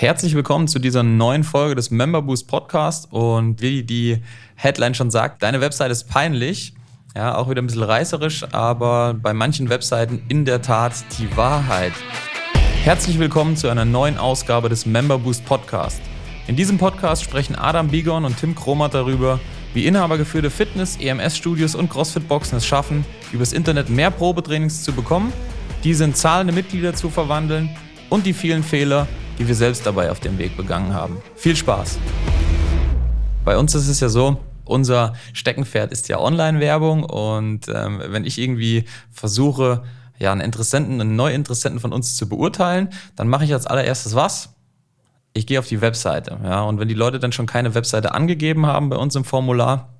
Herzlich willkommen zu dieser neuen Folge des Member Boost Podcast. Und wie die Headline schon sagt, deine Website ist peinlich. Ja, auch wieder ein bisschen reißerisch, aber bei manchen Webseiten in der Tat die Wahrheit. Herzlich willkommen zu einer neuen Ausgabe des Member Boost Podcast. In diesem Podcast sprechen Adam Bigon und Tim Kromat darüber, wie inhabergeführte Fitness-, EMS-Studios und CrossFit-Boxen es schaffen, übers Internet mehr Probetrainings zu bekommen, diese in zahlende Mitglieder zu verwandeln und die vielen Fehler, die wir selbst dabei auf dem Weg begangen haben. Viel Spaß! Bei uns ist es ja so, unser Steckenpferd ist ja Online-Werbung und ähm, wenn ich irgendwie versuche, ja, einen Interessenten, einen Neuinteressenten von uns zu beurteilen, dann mache ich als allererstes was? Ich gehe auf die Webseite. Ja, und wenn die Leute dann schon keine Webseite angegeben haben bei uns im Formular,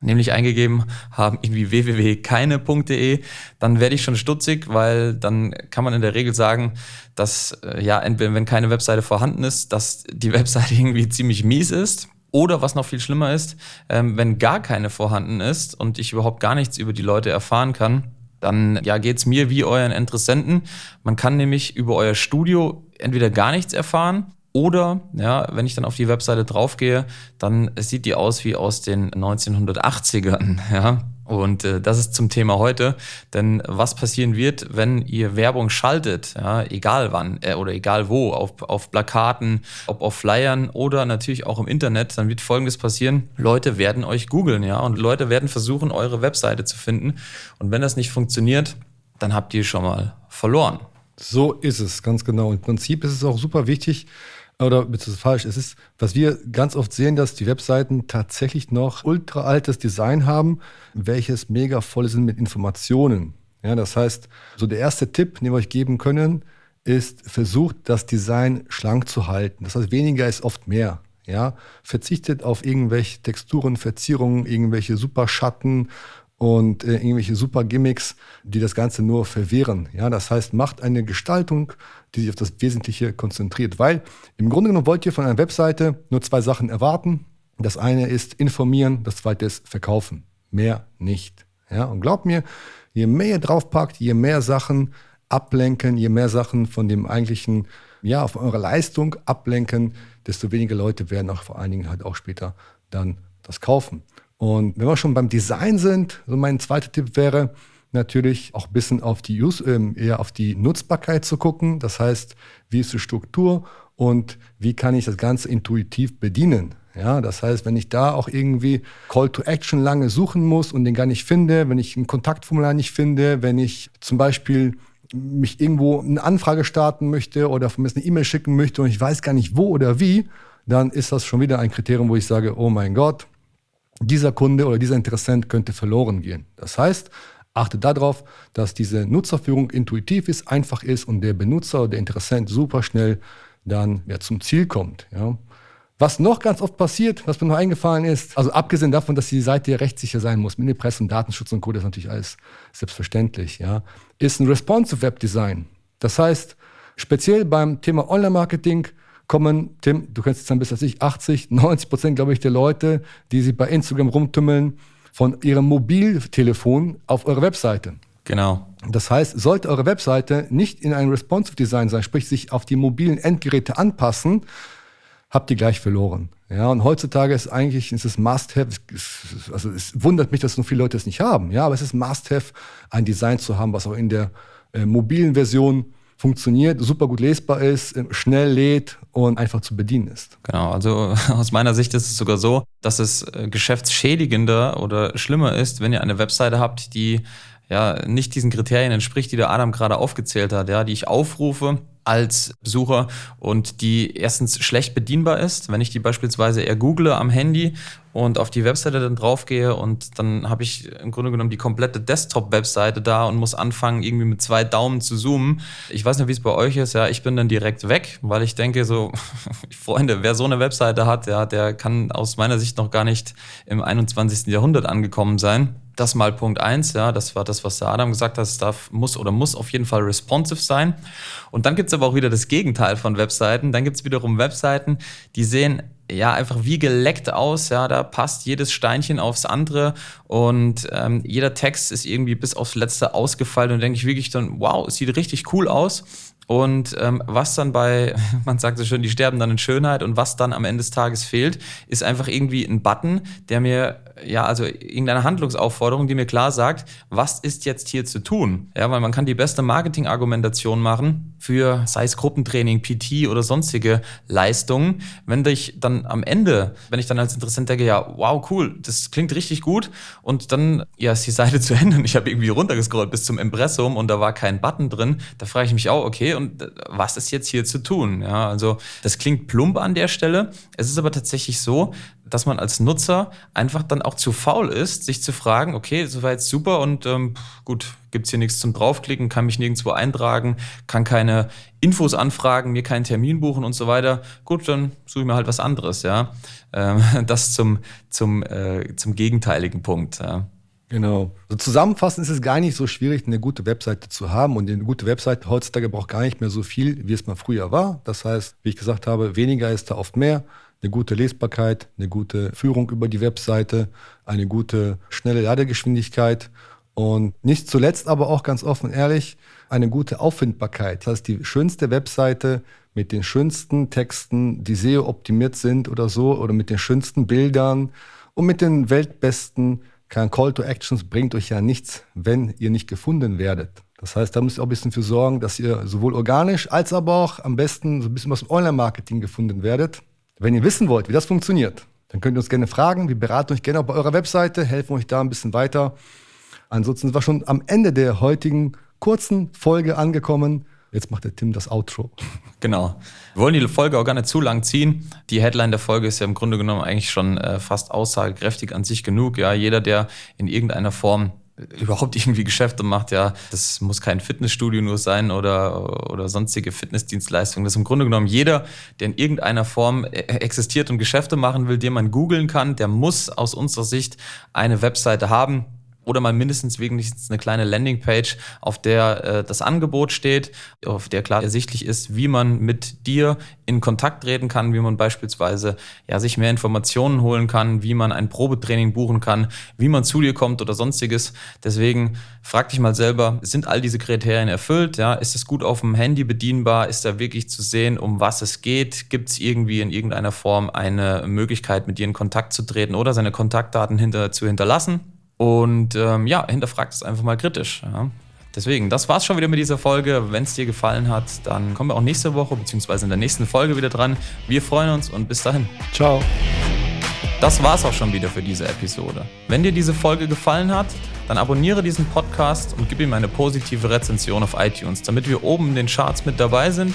nämlich eingegeben haben, irgendwie www.keine.de, dann werde ich schon stutzig, weil dann kann man in der Regel sagen, dass, äh, ja, entweder wenn keine Webseite vorhanden ist, dass die Webseite irgendwie ziemlich mies ist. Oder was noch viel schlimmer ist, ähm, wenn gar keine vorhanden ist und ich überhaupt gar nichts über die Leute erfahren kann, dann ja, geht's mir wie euren Interessenten. Man kann nämlich über euer Studio entweder gar nichts erfahren oder, ja, wenn ich dann auf die Webseite draufgehe, dann sieht die aus wie aus den 1980ern, ja. Und äh, das ist zum Thema heute. Denn was passieren wird, wenn ihr Werbung schaltet, ja, egal wann äh, oder egal wo, auf, auf Plakaten, ob auf Flyern oder natürlich auch im Internet, dann wird Folgendes passieren. Leute werden euch googeln, ja, und Leute werden versuchen, eure Webseite zu finden. Und wenn das nicht funktioniert, dann habt ihr schon mal verloren. So ist es, ganz genau. Im Prinzip ist es auch super wichtig, oder beziehungsweise falsch. Es ist, was wir ganz oft sehen, dass die Webseiten tatsächlich noch ultra altes Design haben, welches mega voll ist mit Informationen. Ja, das heißt, so der erste Tipp, den wir euch geben können, ist, versucht das Design schlank zu halten. Das heißt, weniger ist oft mehr. Ja, verzichtet auf irgendwelche Texturen, Verzierungen, irgendwelche Superschatten und äh, irgendwelche super Gimmicks, die das Ganze nur verwehren. Ja, das heißt, macht eine Gestaltung, die sich auf das Wesentliche konzentriert, weil im Grunde genommen wollt ihr von einer Webseite nur zwei Sachen erwarten. Das eine ist informieren, das zweite ist verkaufen. Mehr nicht. Ja, und glaubt mir, je mehr ihr draufpackt, je mehr Sachen ablenken, je mehr Sachen von dem eigentlichen, ja, von eurer Leistung ablenken, desto weniger Leute werden auch vor allen Dingen halt auch später dann das kaufen. Und wenn wir schon beim Design sind, so mein zweiter Tipp wäre natürlich auch ein bisschen auf die, Use, äh, eher auf die Nutzbarkeit zu gucken. Das heißt, wie ist die Struktur und wie kann ich das Ganze intuitiv bedienen? Ja, das heißt, wenn ich da auch irgendwie Call to Action lange suchen muss und den gar nicht finde, wenn ich ein Kontaktformular nicht finde, wenn ich zum Beispiel mich irgendwo eine Anfrage starten möchte oder von mir eine E-Mail schicken möchte und ich weiß gar nicht wo oder wie, dann ist das schon wieder ein Kriterium, wo ich sage, oh mein Gott, dieser Kunde oder dieser Interessent könnte verloren gehen. Das heißt, achte darauf, dass diese Nutzerführung intuitiv ist, einfach ist und der Benutzer oder der Interessent super schnell dann ja, zum Ziel kommt. Ja. Was noch ganz oft passiert, was mir noch eingefallen ist, also abgesehen davon, dass die Seite rechtssicher sein muss, mit und Datenschutz und Co., das ist natürlich alles selbstverständlich, ja, ist ein Responsive Web Design. Das heißt, speziell beim Thema Online-Marketing kommen, Tim, du kennst jetzt ein bisschen als ich, 80, 90 Prozent, glaube ich, der Leute, die sich bei Instagram rumtümmeln, von ihrem Mobiltelefon auf eure Webseite. Genau. Das heißt, sollte eure Webseite nicht in einem responsive Design sein, sprich sich auf die mobilen Endgeräte anpassen, habt ihr gleich verloren. Ja, und heutzutage ist eigentlich ist es Must-have. Also es wundert mich, dass so viele Leute es nicht haben. Ja, aber es ist Must-have, ein Design zu haben, was auch in der äh, mobilen Version funktioniert, super gut lesbar ist, schnell lädt und einfach zu bedienen ist. Genau, also aus meiner Sicht ist es sogar so, dass es äh, geschäftsschädigender oder schlimmer ist, wenn ihr eine Webseite habt, die ja nicht diesen Kriterien entspricht, die der Adam gerade aufgezählt hat, ja, die ich aufrufe als Besucher und die erstens schlecht bedienbar ist, wenn ich die beispielsweise eher google am Handy und auf die Webseite dann draufgehe und dann habe ich im Grunde genommen die komplette Desktop-Webseite da und muss anfangen, irgendwie mit zwei Daumen zu zoomen. Ich weiß nicht, wie es bei euch ist, ja, ich bin dann direkt weg, weil ich denke so, Freunde, wer so eine Webseite hat, ja, der kann aus meiner Sicht noch gar nicht im 21. Jahrhundert angekommen sein. Das mal Punkt eins, ja, das war das, was der Adam gesagt hat, es darf, muss oder muss auf jeden Fall responsive sein. Und dann gibt es aber auch wieder das Gegenteil von Webseiten. Dann gibt es wiederum Webseiten, die sehen ja einfach wie geleckt aus. Ja, da passt jedes Steinchen aufs andere und ähm, jeder Text ist irgendwie bis aufs Letzte ausgefallen und denke ich wirklich dann, wow, es sieht richtig cool aus. Und ähm, was dann bei, man sagt so schön, die sterben dann in Schönheit und was dann am Ende des Tages fehlt, ist einfach irgendwie ein Button, der mir, ja, also irgendeine Handlungsaufforderung, die mir klar sagt, was ist jetzt hier zu tun? Ja, weil man kann die beste Marketing-Argumentation machen für, sei es Gruppentraining, PT oder sonstige Leistungen. Wenn ich dann am Ende, wenn ich dann als Interessent denke, ja, wow, cool, das klingt richtig gut und dann, ja, ist die Seite zu Ende und ich habe irgendwie runtergescrollt bis zum Impressum und da war kein Button drin, da frage ich mich auch, okay, und äh, was ist jetzt hier zu tun? Ja, also das klingt plump an der Stelle. Es ist aber tatsächlich so, dass man als Nutzer einfach dann auch zu faul ist, sich zu fragen, okay, das war jetzt super und ähm, gut, gibt's hier nichts zum draufklicken, kann mich nirgendwo eintragen, kann keine Infos anfragen, mir keinen Termin buchen und so weiter. Gut, dann suche ich mir halt was anderes, ja. Ähm, das zum, zum, äh, zum gegenteiligen Punkt. Ja. Genau. Also zusammenfassend ist es gar nicht so schwierig, eine gute Webseite zu haben. Und eine gute Webseite heutzutage braucht gar nicht mehr so viel, wie es mal früher war. Das heißt, wie ich gesagt habe, weniger ist da oft mehr. Eine gute Lesbarkeit, eine gute Führung über die Webseite, eine gute schnelle Ladegeschwindigkeit und nicht zuletzt aber auch ganz offen ehrlich, eine gute Auffindbarkeit. Das heißt, die schönste Webseite mit den schönsten Texten, die SEO optimiert sind oder so, oder mit den schönsten Bildern und mit den weltbesten kein Call to Actions bringt euch ja nichts, wenn ihr nicht gefunden werdet. Das heißt, da müsst ihr auch ein bisschen für sorgen, dass ihr sowohl organisch als aber auch am besten so ein bisschen was im Online-Marketing gefunden werdet. Wenn ihr wissen wollt, wie das funktioniert, dann könnt ihr uns gerne fragen. Wir beraten euch gerne auch bei eurer Webseite, helfen euch da ein bisschen weiter. Ansonsten sind wir schon am Ende der heutigen kurzen Folge angekommen. Jetzt macht der Tim das Outro. Genau. Wir wollen die Folge auch gar nicht zu lang ziehen. Die Headline der Folge ist ja im Grunde genommen eigentlich schon äh, fast aussagekräftig an sich genug. Ja, jeder, der in irgendeiner Form äh, überhaupt irgendwie Geschäfte macht, ja, das muss kein Fitnessstudio nur sein oder, oder sonstige Fitnessdienstleistungen. Das ist im Grunde genommen jeder, der in irgendeiner Form äh, existiert und Geschäfte machen will, den man googeln kann, der muss aus unserer Sicht eine Webseite haben oder mal mindestens wenigstens eine kleine Landingpage, auf der äh, das Angebot steht, auf der klar ersichtlich ist, wie man mit dir in Kontakt treten kann, wie man beispielsweise ja, sich mehr Informationen holen kann, wie man ein Probetraining buchen kann, wie man zu dir kommt oder sonstiges. Deswegen frag dich mal selber, sind all diese Kriterien erfüllt? Ja? Ist es gut auf dem Handy bedienbar? Ist da wirklich zu sehen, um was es geht? Gibt es irgendwie in irgendeiner Form eine Möglichkeit, mit dir in Kontakt zu treten oder seine Kontaktdaten hinter, zu hinterlassen? Und ähm, ja, hinterfragt es einfach mal kritisch. Ja. Deswegen, das war's schon wieder mit dieser Folge. Wenn es dir gefallen hat, dann kommen wir auch nächste Woche bzw. in der nächsten Folge wieder dran. Wir freuen uns und bis dahin. Ciao. Das war's auch schon wieder für diese Episode. Wenn dir diese Folge gefallen hat, dann abonniere diesen Podcast und gib ihm eine positive Rezension auf iTunes, damit wir oben in den Charts mit dabei sind